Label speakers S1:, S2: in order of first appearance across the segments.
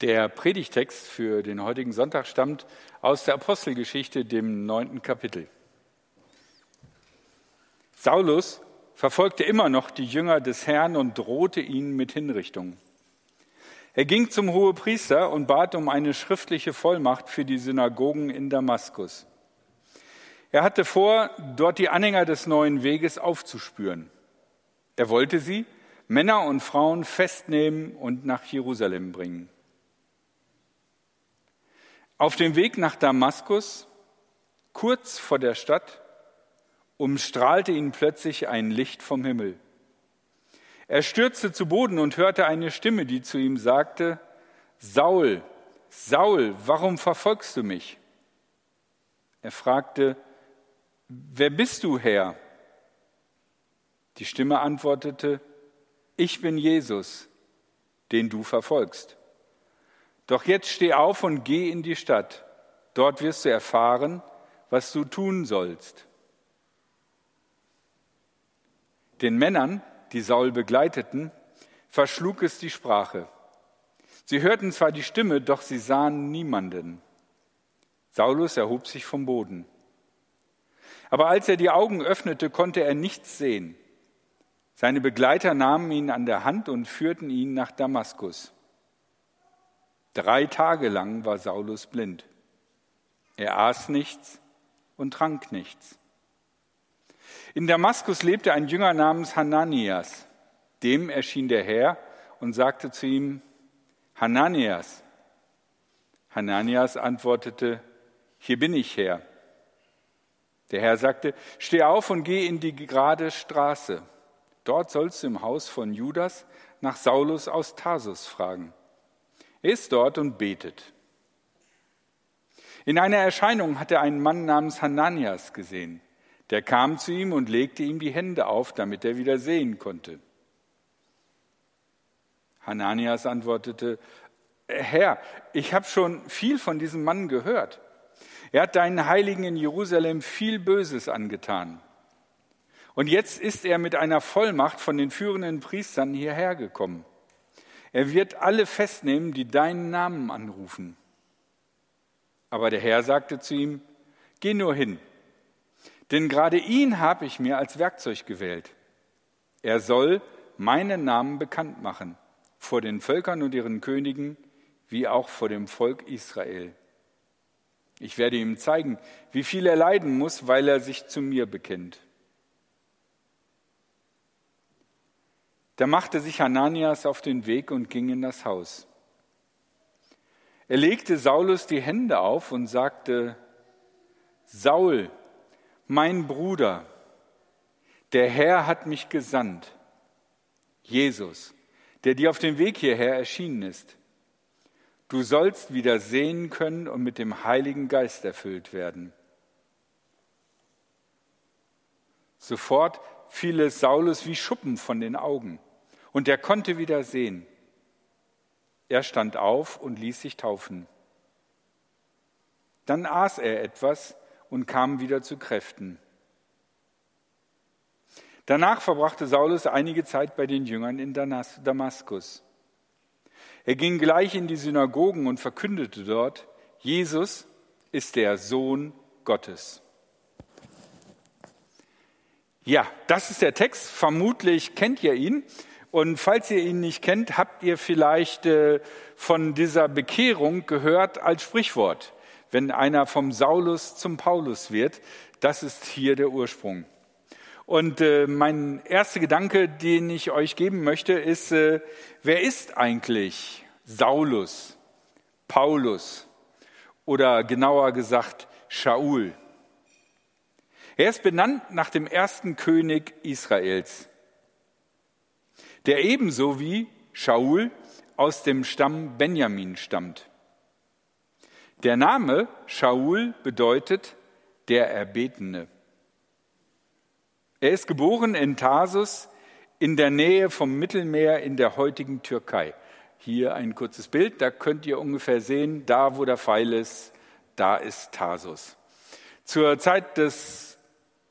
S1: Der Predigtext für den heutigen Sonntag stammt aus der Apostelgeschichte, dem neunten Kapitel. Saulus verfolgte immer noch die Jünger des Herrn und drohte ihnen mit Hinrichtung. Er ging zum Hohepriester und bat um eine schriftliche Vollmacht für die Synagogen in Damaskus. Er hatte vor, dort die Anhänger des neuen Weges aufzuspüren. Er wollte sie, Männer und Frauen, festnehmen und nach Jerusalem bringen. Auf dem Weg nach Damaskus, kurz vor der Stadt, umstrahlte ihn plötzlich ein Licht vom Himmel. Er stürzte zu Boden und hörte eine Stimme, die zu ihm sagte, Saul, Saul, warum verfolgst du mich? Er fragte, wer bist du, Herr? Die Stimme antwortete, ich bin Jesus, den du verfolgst. Doch jetzt steh auf und geh in die Stadt. Dort wirst du erfahren, was du tun sollst. Den Männern, die Saul begleiteten, verschlug es die Sprache. Sie hörten zwar die Stimme, doch sie sahen niemanden. Saulus erhob sich vom Boden. Aber als er die Augen öffnete, konnte er nichts sehen. Seine Begleiter nahmen ihn an der Hand und führten ihn nach Damaskus. Drei Tage lang war Saulus blind. Er aß nichts und trank nichts. In Damaskus lebte ein Jünger namens Hananias. Dem erschien der Herr und sagte zu ihm, Hananias. Hananias antwortete, hier bin ich, Herr. Der Herr sagte, steh auf und geh in die gerade Straße. Dort sollst du im Haus von Judas nach Saulus aus Tarsus fragen. Er ist dort und betet. In einer Erscheinung hat er einen Mann namens Hananias gesehen. Der kam zu ihm und legte ihm die Hände auf, damit er wieder sehen konnte. Hananias antwortete, Herr, ich habe schon viel von diesem Mann gehört. Er hat deinen Heiligen in Jerusalem viel Böses angetan. Und jetzt ist er mit einer Vollmacht von den führenden Priestern hierher gekommen. Er wird alle festnehmen, die deinen Namen anrufen. Aber der Herr sagte zu ihm, geh nur hin, denn gerade ihn habe ich mir als Werkzeug gewählt. Er soll meinen Namen bekannt machen vor den Völkern und ihren Königen, wie auch vor dem Volk Israel. Ich werde ihm zeigen, wie viel er leiden muss, weil er sich zu mir bekennt. Da machte sich Hananias auf den Weg und ging in das Haus. Er legte Saulus die Hände auf und sagte, Saul, mein Bruder, der Herr hat mich gesandt, Jesus, der dir auf dem Weg hierher erschienen ist. Du sollst wieder sehen können und mit dem Heiligen Geist erfüllt werden. Sofort fiel es Saulus wie Schuppen von den Augen und er konnte wieder sehen. Er stand auf und ließ sich taufen. Dann aß er etwas und kam wieder zu Kräften. Danach verbrachte Saulus einige Zeit bei den Jüngern in Damaskus. Er ging gleich in die Synagogen und verkündete dort, Jesus ist der Sohn Gottes. Ja, das ist der Text. Vermutlich kennt ihr ihn. Und falls ihr ihn nicht kennt, habt ihr vielleicht äh, von dieser Bekehrung gehört als Sprichwort. Wenn einer vom Saulus zum Paulus wird, das ist hier der Ursprung. Und äh, mein erster Gedanke, den ich euch geben möchte, ist, äh, wer ist eigentlich Saulus, Paulus oder genauer gesagt Shaul? Er ist benannt nach dem ersten König Israels der ebenso wie Shaul aus dem Stamm Benjamin stammt. Der Name Shaul bedeutet der Erbetene. Er ist geboren in Tarsus in der Nähe vom Mittelmeer in der heutigen Türkei. Hier ein kurzes Bild, da könnt ihr ungefähr sehen, da wo der Pfeil ist, da ist Tarsus. Zur Zeit des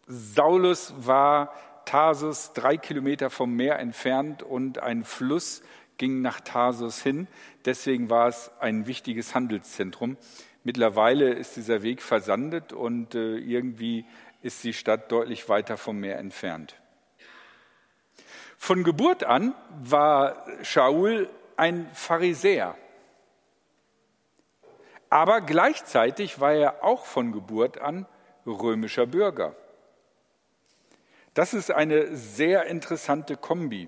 S1: Saulus war Tarsus drei Kilometer vom Meer entfernt und ein Fluss ging nach Tarsus hin. Deswegen war es ein wichtiges Handelszentrum. Mittlerweile ist dieser Weg versandet und äh, irgendwie ist die Stadt deutlich weiter vom Meer entfernt. Von Geburt an war Shaul ein Pharisäer. Aber gleichzeitig war er auch von Geburt an römischer Bürger. Das ist eine sehr interessante Kombi,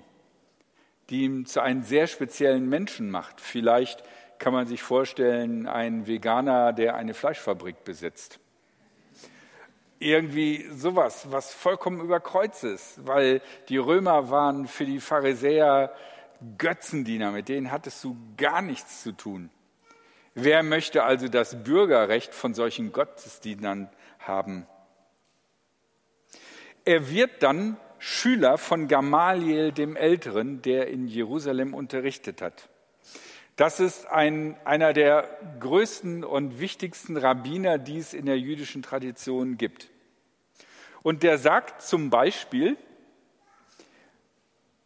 S1: die ihn zu einem sehr speziellen Menschen macht. Vielleicht kann man sich vorstellen, ein Veganer, der eine Fleischfabrik besitzt. Irgendwie sowas, was vollkommen überkreuz ist, weil die Römer waren für die Pharisäer Götzendiener, mit denen hattest du gar nichts zu tun. Wer möchte also das Bürgerrecht von solchen Gottesdienern haben? Er wird dann Schüler von Gamaliel dem Älteren, der in Jerusalem unterrichtet hat. Das ist ein, einer der größten und wichtigsten Rabbiner, die es in der jüdischen Tradition gibt. Und der sagt zum Beispiel,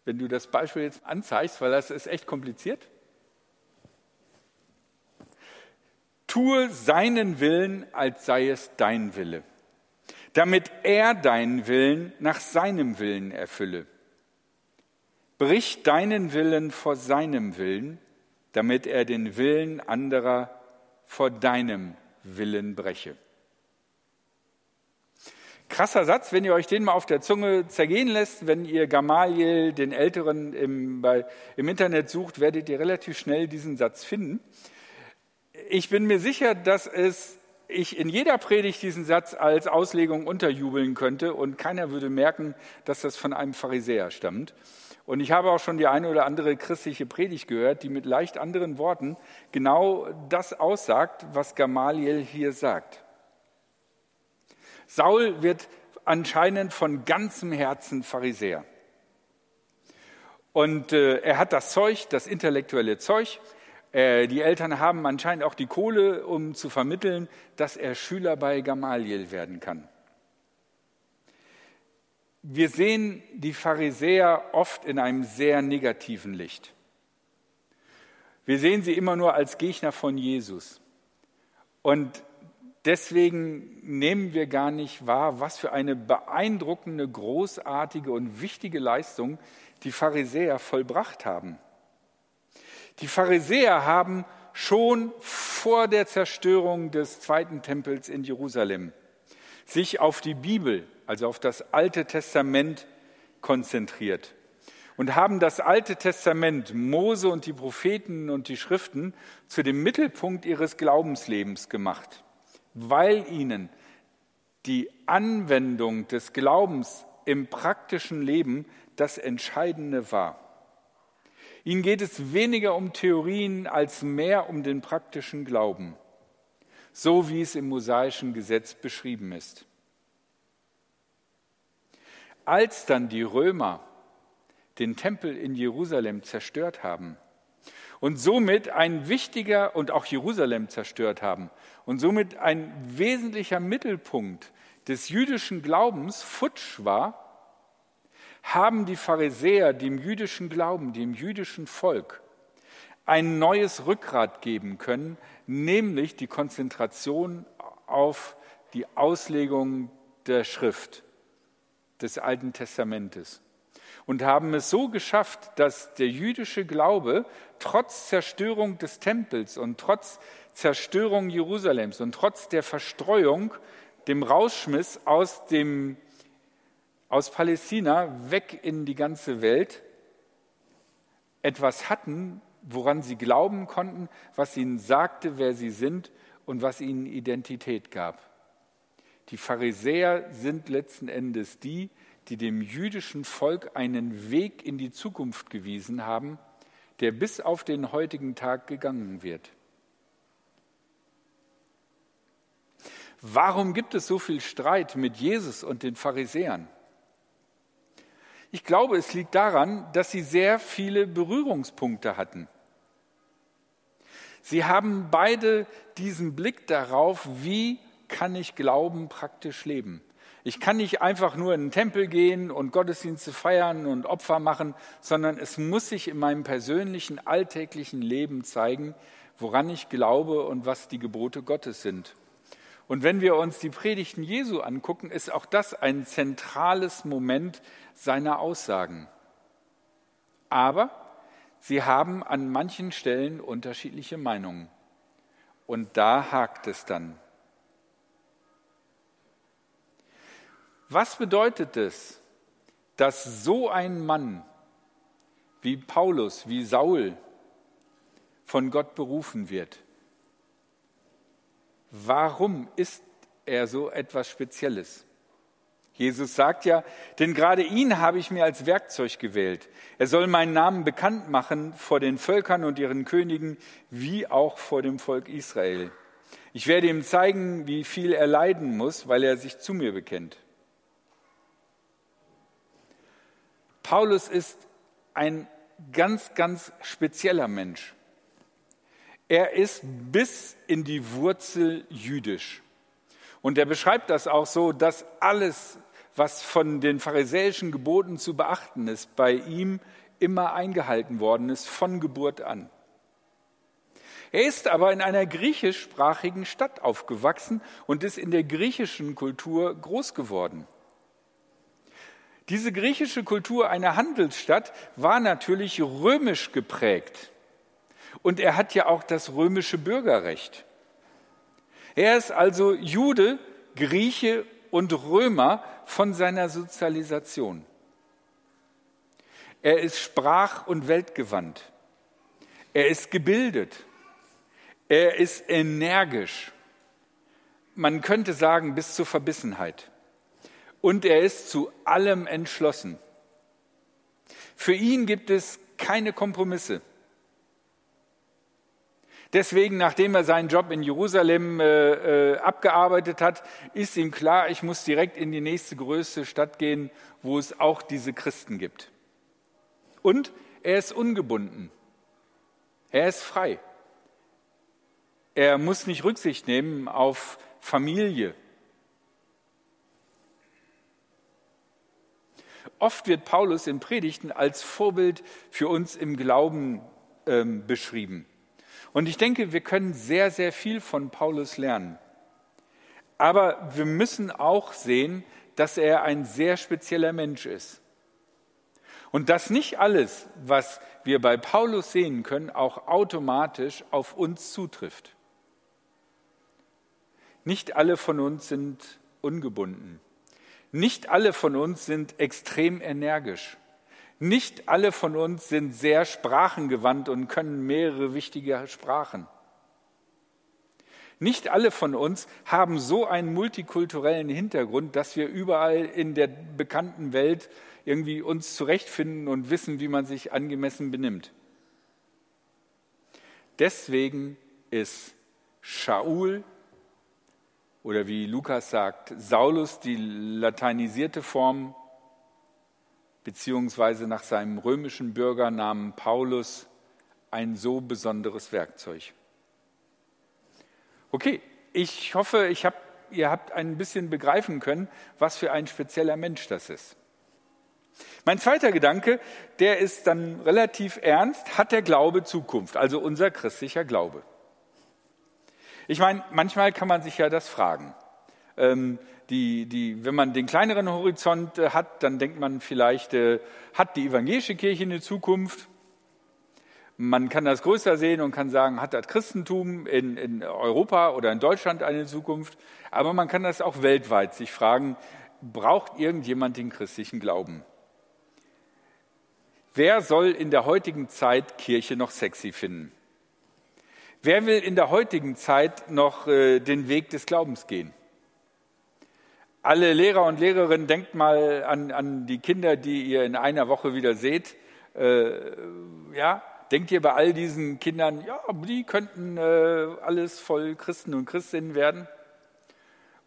S1: wenn du das Beispiel jetzt anzeigst, weil das ist echt kompliziert, tue seinen Willen, als sei es dein Wille, damit er deinen Willen nach seinem Willen erfülle. Brich deinen Willen vor seinem Willen, damit er den Willen anderer vor deinem Willen breche. Krasser Satz, wenn ihr euch den mal auf der Zunge zergehen lässt, wenn ihr Gamaliel, den Älteren, im, bei, im Internet sucht, werdet ihr relativ schnell diesen Satz finden ich bin mir sicher, dass es ich in jeder Predigt diesen Satz als Auslegung unterjubeln könnte und keiner würde merken, dass das von einem Pharisäer stammt. Und ich habe auch schon die eine oder andere christliche Predigt gehört, die mit leicht anderen Worten genau das aussagt, was Gamaliel hier sagt. Saul wird anscheinend von ganzem Herzen Pharisäer. Und äh, er hat das Zeug, das intellektuelle Zeug, äh, die Eltern haben anscheinend auch die Kohle, um zu vermitteln, dass er Schüler bei Gamaliel werden kann. Wir sehen die Pharisäer oft in einem sehr negativen Licht. Wir sehen sie immer nur als Gegner von Jesus. Und deswegen nehmen wir gar nicht wahr, was für eine beeindruckende, großartige und wichtige Leistung die Pharisäer vollbracht haben. Die Pharisäer haben schon vor der Zerstörung des zweiten Tempels in Jerusalem sich auf die Bibel, also auf das Alte Testament konzentriert und haben das Alte Testament, Mose und die Propheten und die Schriften zu dem Mittelpunkt ihres Glaubenslebens gemacht, weil ihnen die Anwendung des Glaubens im praktischen Leben das Entscheidende war. Ihnen geht es weniger um Theorien als mehr um den praktischen Glauben, so wie es im mosaischen Gesetz beschrieben ist. Als dann die Römer den Tempel in Jerusalem zerstört haben und somit ein wichtiger und auch Jerusalem zerstört haben und somit ein wesentlicher Mittelpunkt des jüdischen Glaubens futsch war, haben die Pharisäer dem jüdischen Glauben, dem jüdischen Volk ein neues Rückgrat geben können, nämlich die Konzentration auf die Auslegung der Schrift des Alten Testamentes. Und haben es so geschafft, dass der jüdische Glaube trotz Zerstörung des Tempels und trotz Zerstörung Jerusalems und trotz der Verstreuung, dem Rausschmiss aus dem aus Palästina weg in die ganze Welt etwas hatten, woran sie glauben konnten, was ihnen sagte, wer sie sind und was ihnen Identität gab. Die Pharisäer sind letzten Endes die, die dem jüdischen Volk einen Weg in die Zukunft gewiesen haben, der bis auf den heutigen Tag gegangen wird. Warum gibt es so viel Streit mit Jesus und den Pharisäern? Ich glaube, es liegt daran, dass sie sehr viele Berührungspunkte hatten. Sie haben beide diesen Blick darauf, wie kann ich Glauben praktisch leben? Ich kann nicht einfach nur in den Tempel gehen und Gottesdienste feiern und Opfer machen, sondern es muss sich in meinem persönlichen, alltäglichen Leben zeigen, woran ich glaube und was die Gebote Gottes sind. Und wenn wir uns die Predigten Jesu angucken, ist auch das ein zentrales Moment seiner Aussagen. Aber sie haben an manchen Stellen unterschiedliche Meinungen. Und da hakt es dann. Was bedeutet es, dass so ein Mann wie Paulus, wie Saul von Gott berufen wird? Warum ist er so etwas Spezielles? Jesus sagt ja, denn gerade ihn habe ich mir als Werkzeug gewählt. Er soll meinen Namen bekannt machen vor den Völkern und ihren Königen, wie auch vor dem Volk Israel. Ich werde ihm zeigen, wie viel er leiden muss, weil er sich zu mir bekennt. Paulus ist ein ganz, ganz spezieller Mensch. Er ist bis in die Wurzel jüdisch. Und er beschreibt das auch so, dass alles, was von den pharisäischen Geboten zu beachten ist, bei ihm immer eingehalten worden ist, von Geburt an. Er ist aber in einer griechischsprachigen Stadt aufgewachsen und ist in der griechischen Kultur groß geworden. Diese griechische Kultur einer Handelsstadt war natürlich römisch geprägt. Und er hat ja auch das römische Bürgerrecht. Er ist also Jude, Grieche und Römer von seiner Sozialisation. Er ist sprach- und weltgewandt. Er ist gebildet. Er ist energisch. Man könnte sagen bis zur Verbissenheit und er ist zu allem entschlossen. Für ihn gibt es keine Kompromisse. Deswegen, nachdem er seinen Job in Jerusalem äh, äh, abgearbeitet hat, ist ihm klar, ich muss direkt in die nächste größte Stadt gehen, wo es auch diese Christen gibt. Und er ist ungebunden. Er ist frei. Er muss nicht Rücksicht nehmen auf Familie, Oft wird Paulus in Predigten als Vorbild für uns im Glauben ähm, beschrieben. Und ich denke, wir können sehr, sehr viel von Paulus lernen. Aber wir müssen auch sehen, dass er ein sehr spezieller Mensch ist. Und dass nicht alles, was wir bei Paulus sehen können, auch automatisch auf uns zutrifft. Nicht alle von uns sind ungebunden. Nicht alle von uns sind extrem energisch. Nicht alle von uns sind sehr sprachengewandt und können mehrere wichtige Sprachen. Nicht alle von uns haben so einen multikulturellen Hintergrund, dass wir überall in der bekannten Welt irgendwie uns zurechtfinden und wissen, wie man sich angemessen benimmt. Deswegen ist Shaul oder wie Lukas sagt, Saulus die lateinisierte Form, beziehungsweise nach seinem römischen Bürgernamen Paulus ein so besonderes Werkzeug. Okay, ich hoffe, ich hab, ihr habt ein bisschen begreifen können, was für ein spezieller Mensch das ist. Mein zweiter Gedanke, der ist dann relativ ernst, hat der Glaube Zukunft, also unser christlicher Glaube. Ich meine, manchmal kann man sich ja das fragen. Ähm, die, die, wenn man den kleineren Horizont äh, hat, dann denkt man vielleicht, äh, hat die evangelische Kirche eine Zukunft? Man kann das größer sehen und kann sagen, hat das Christentum in, in Europa oder in Deutschland eine Zukunft? Aber man kann das auch weltweit sich fragen, braucht irgendjemand den christlichen Glauben? Wer soll in der heutigen Zeit Kirche noch sexy finden? Wer will in der heutigen Zeit noch äh, den Weg des Glaubens gehen? Alle Lehrer und Lehrerinnen, denkt mal an, an die Kinder, die ihr in einer Woche wieder seht. Äh, ja, denkt ihr bei all diesen Kindern, ja, die könnten äh, alles voll Christen und Christinnen werden?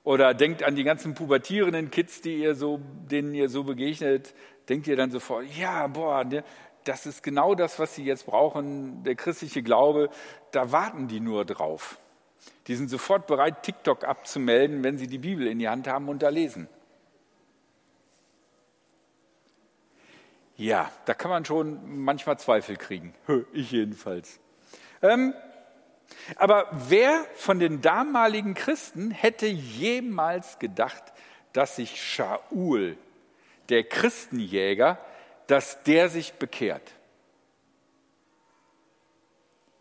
S1: Oder denkt an die ganzen pubertierenden Kids, die ihr so, denen ihr so begegnet, denkt ihr dann sofort, ja, boah, ne, das ist genau das, was sie jetzt brauchen, der christliche Glaube, da warten die nur drauf. Die sind sofort bereit, TikTok abzumelden, wenn sie die Bibel in die Hand haben und da lesen. Ja, da kann man schon manchmal Zweifel kriegen. Ich jedenfalls. Ähm, aber wer von den damaligen Christen hätte jemals gedacht, dass sich Shaul, der Christenjäger, dass der sich bekehrt?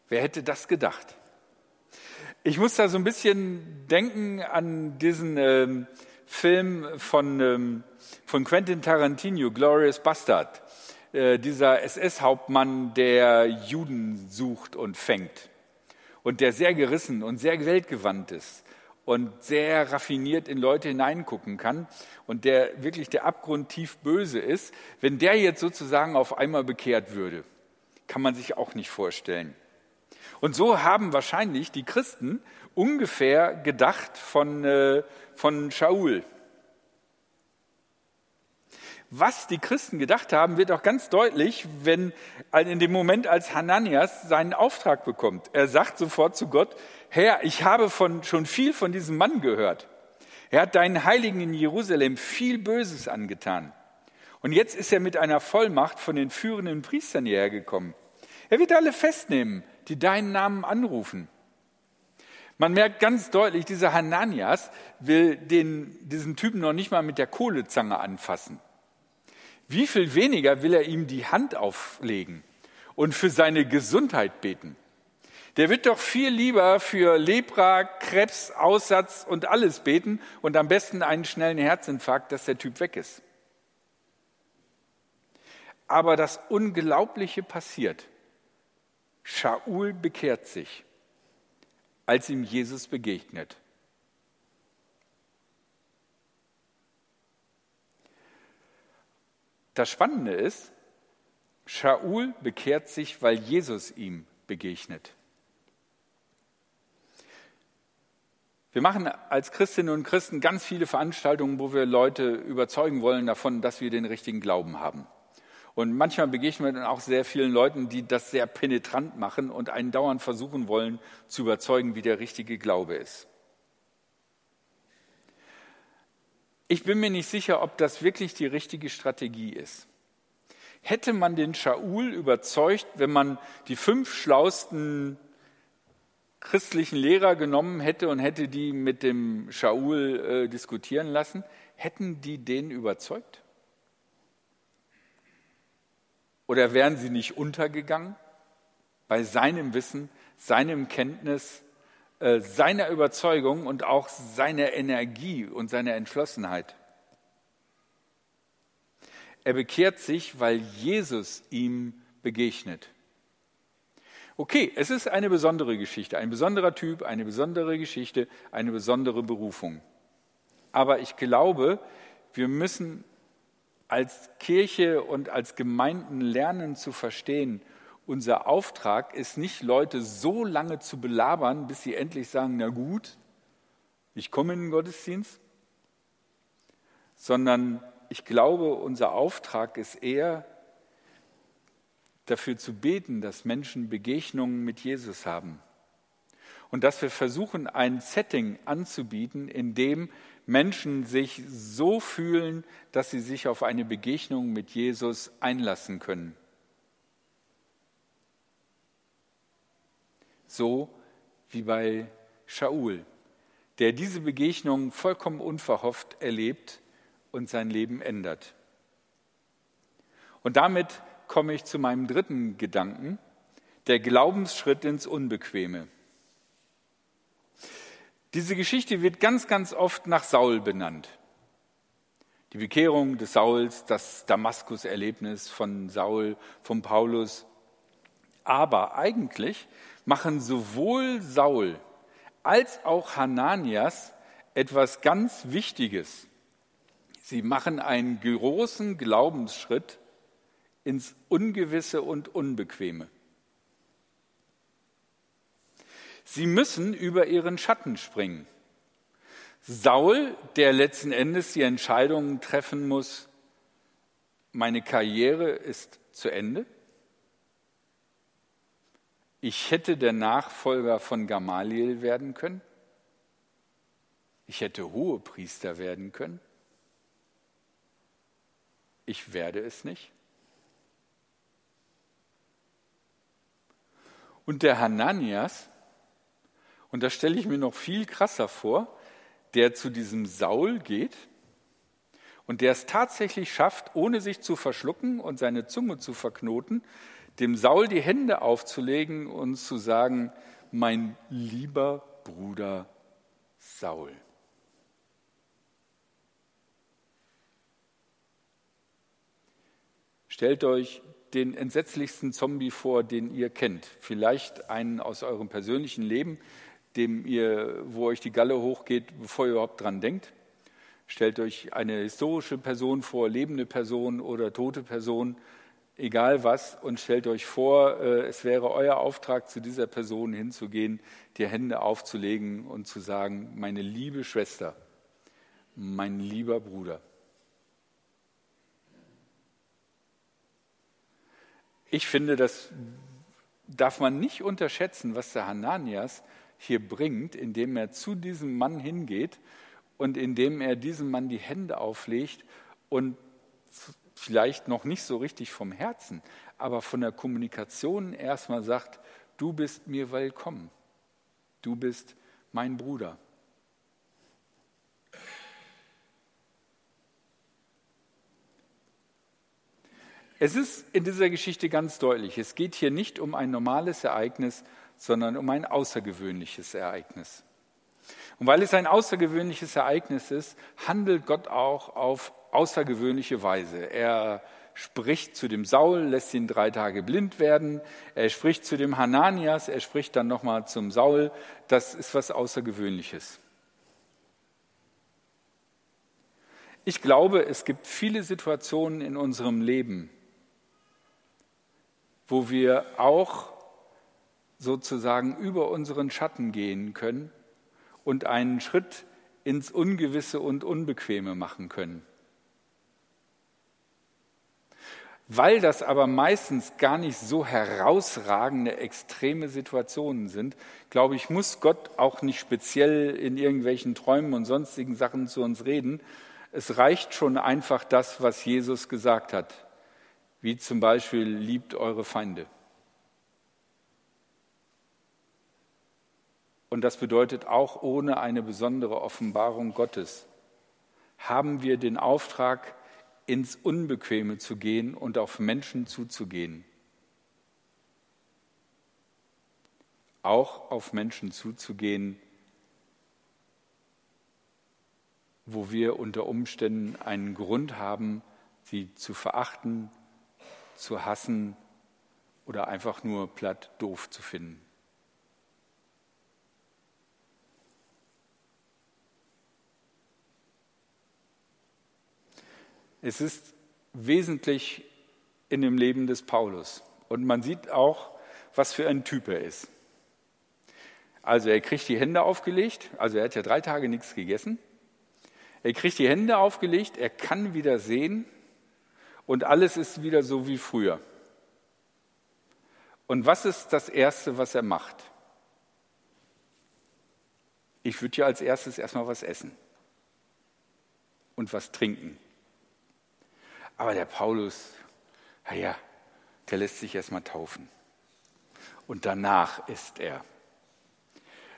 S1: Wer hätte das gedacht? Ich muss da so ein bisschen denken an diesen ähm, Film von, ähm, von Quentin Tarantino, Glorious Bastard. Äh, dieser SS-Hauptmann, der Juden sucht und fängt und der sehr gerissen und sehr weltgewandt ist und sehr raffiniert in Leute hineingucken kann und der wirklich der Abgrund tief böse ist, wenn der jetzt sozusagen auf einmal bekehrt würde, kann man sich auch nicht vorstellen. Und so haben wahrscheinlich die Christen ungefähr gedacht von, äh, von Shaul. Was die Christen gedacht haben, wird auch ganz deutlich, wenn in dem Moment, als Hananias seinen Auftrag bekommt. Er sagt sofort zu Gott, Herr, ich habe von, schon viel von diesem Mann gehört. Er hat deinen Heiligen in Jerusalem viel Böses angetan. Und jetzt ist er mit einer Vollmacht von den führenden Priestern hierher gekommen. Er wird alle festnehmen, die deinen Namen anrufen. Man merkt ganz deutlich, dieser Hananias will den, diesen Typen noch nicht mal mit der Kohlezange anfassen. Wie viel weniger will er ihm die Hand auflegen und für seine Gesundheit beten? Der wird doch viel lieber für Lepra, Krebs, Aussatz und alles beten und am besten einen schnellen Herzinfarkt, dass der Typ weg ist. Aber das Unglaubliche passiert. Shaul bekehrt sich, als ihm Jesus begegnet. Das Spannende ist, Shaul bekehrt sich, weil Jesus ihm begegnet. Wir machen als Christinnen und Christen ganz viele Veranstaltungen, wo wir Leute überzeugen wollen davon, dass wir den richtigen Glauben haben. Und manchmal begegnen wir dann auch sehr vielen Leuten, die das sehr penetrant machen und einen dauernd versuchen wollen zu überzeugen, wie der richtige Glaube ist. Ich bin mir nicht sicher, ob das wirklich die richtige Strategie ist. Hätte man den Shaul überzeugt, wenn man die fünf schlausten christlichen Lehrer genommen hätte und hätte die mit dem Shaul äh, diskutieren lassen, hätten die den überzeugt? Oder wären sie nicht untergegangen bei seinem Wissen, seinem Kenntnis, äh, seiner Überzeugung und auch seiner Energie und seiner Entschlossenheit. Er bekehrt sich, weil Jesus ihm begegnet. Okay, es ist eine besondere Geschichte, ein besonderer Typ, eine besondere Geschichte, eine besondere Berufung. Aber ich glaube, wir müssen als Kirche und als Gemeinden lernen zu verstehen, unser Auftrag ist nicht, Leute so lange zu belabern, bis sie endlich sagen, na gut, ich komme in den Gottesdienst, sondern ich glaube, unser Auftrag ist eher, dafür zu beten, dass Menschen Begegnungen mit Jesus haben. Und dass wir versuchen, ein Setting anzubieten, in dem Menschen sich so fühlen, dass sie sich auf eine Begegnung mit Jesus einlassen können. So wie bei Shaul, der diese Begegnung vollkommen unverhofft erlebt und sein Leben ändert. Und damit komme ich zu meinem dritten Gedanken, der Glaubensschritt ins Unbequeme. Diese Geschichte wird ganz, ganz oft nach Saul benannt. Die Bekehrung des Sauls, das Damaskus-Erlebnis von Saul, von Paulus. Aber eigentlich machen sowohl Saul als auch Hananias etwas ganz Wichtiges. Sie machen einen großen Glaubensschritt ins Ungewisse und Unbequeme. Sie müssen über ihren Schatten springen. Saul, der letzten Endes die Entscheidung treffen muss, meine Karriere ist zu Ende. Ich hätte der Nachfolger von Gamaliel werden können. Ich hätte Hohepriester werden können. Ich werde es nicht. Und der Hananias, und das stelle ich mir noch viel krasser vor, der zu diesem Saul geht und der es tatsächlich schafft, ohne sich zu verschlucken und seine Zunge zu verknoten, dem Saul die Hände aufzulegen und zu sagen, mein lieber Bruder Saul. Stellt euch den entsetzlichsten Zombie vor, den ihr kennt. Vielleicht einen aus eurem persönlichen Leben, dem ihr, wo euch die Galle hochgeht, bevor ihr überhaupt dran denkt. Stellt euch eine historische Person vor, lebende Person oder tote Person, egal was, und stellt euch vor, äh, es wäre euer Auftrag, zu dieser Person hinzugehen, die Hände aufzulegen und zu sagen, meine liebe Schwester, mein lieber Bruder. Ich finde, das darf man nicht unterschätzen, was der Hananias hier bringt, indem er zu diesem Mann hingeht und indem er diesem Mann die Hände auflegt und vielleicht noch nicht so richtig vom Herzen, aber von der Kommunikation erstmal sagt, du bist mir willkommen, du bist mein Bruder. Es ist in dieser Geschichte ganz deutlich, es geht hier nicht um ein normales Ereignis, sondern um ein außergewöhnliches Ereignis. Und weil es ein außergewöhnliches Ereignis ist, handelt Gott auch auf außergewöhnliche Weise. Er spricht zu dem Saul, lässt ihn drei Tage blind werden. Er spricht zu dem Hananias, er spricht dann nochmal zum Saul. Das ist was Außergewöhnliches. Ich glaube, es gibt viele Situationen in unserem Leben, wo wir auch sozusagen über unseren Schatten gehen können und einen Schritt ins Ungewisse und Unbequeme machen können. Weil das aber meistens gar nicht so herausragende, extreme Situationen sind, glaube ich, muss Gott auch nicht speziell in irgendwelchen Träumen und sonstigen Sachen zu uns reden. Es reicht schon einfach das, was Jesus gesagt hat, wie zum Beispiel liebt eure Feinde. Und das bedeutet auch ohne eine besondere Offenbarung Gottes, haben wir den Auftrag, ins Unbequeme zu gehen und auf Menschen zuzugehen. Auch auf Menschen zuzugehen, wo wir unter Umständen einen Grund haben, sie zu verachten, zu hassen oder einfach nur platt doof zu finden. Es ist wesentlich in dem Leben des Paulus. Und man sieht auch, was für ein Typ er ist. Also er kriegt die Hände aufgelegt, also er hat ja drei Tage nichts gegessen. Er kriegt die Hände aufgelegt, er kann wieder sehen und alles ist wieder so wie früher. Und was ist das Erste, was er macht? Ich würde ja als erstes erstmal was essen und was trinken. Aber der Paulus, naja, der lässt sich erstmal taufen. Und danach ist er.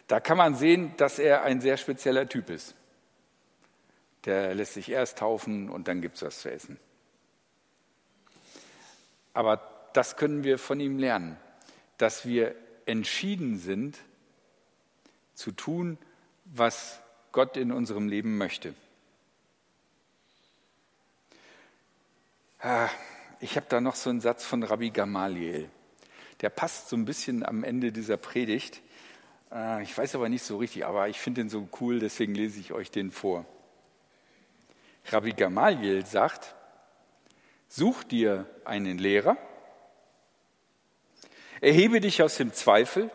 S1: Da kann man sehen, dass er ein sehr spezieller Typ ist. Der lässt sich erst taufen und dann gibt es was zu essen. Aber das können wir von ihm lernen, dass wir entschieden sind zu tun, was Gott in unserem Leben möchte. Ich habe da noch so einen Satz von Rabbi Gamaliel. Der passt so ein bisschen am Ende dieser Predigt. Ah, ich weiß aber nicht so richtig, aber ich finde den so cool, deswegen lese ich euch den vor. Rabbi Gamaliel sagt, such dir einen Lehrer, erhebe dich aus dem Zweifel,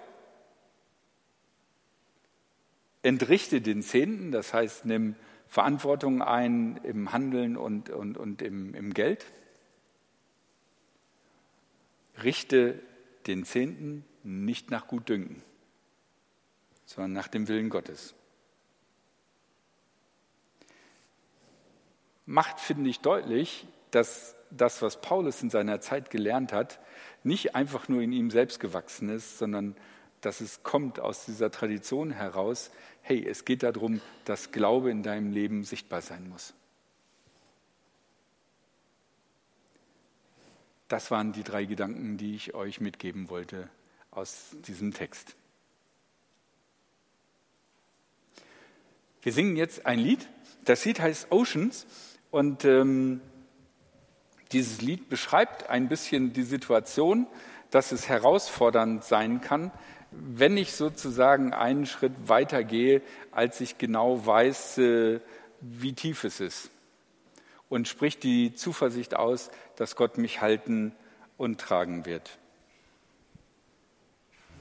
S1: entrichte den Zehnten, das heißt, nimm Verantwortung ein im Handeln und, und, und im, im Geld. Richte den Zehnten nicht nach Gutdünken, sondern nach dem Willen Gottes. Macht, finde ich, deutlich, dass das, was Paulus in seiner Zeit gelernt hat, nicht einfach nur in ihm selbst gewachsen ist, sondern dass es kommt aus dieser Tradition heraus, hey, es geht darum, dass Glaube in deinem Leben sichtbar sein muss. Das waren die drei Gedanken, die ich euch mitgeben wollte aus diesem Text. Wir singen jetzt ein Lied. Das Lied heißt Oceans und ähm, dieses Lied beschreibt ein bisschen die Situation, dass es herausfordernd sein kann, wenn ich sozusagen einen Schritt weiter gehe, als ich genau weiß, äh, wie tief es ist. Und spricht die Zuversicht aus, dass Gott mich halten und tragen wird.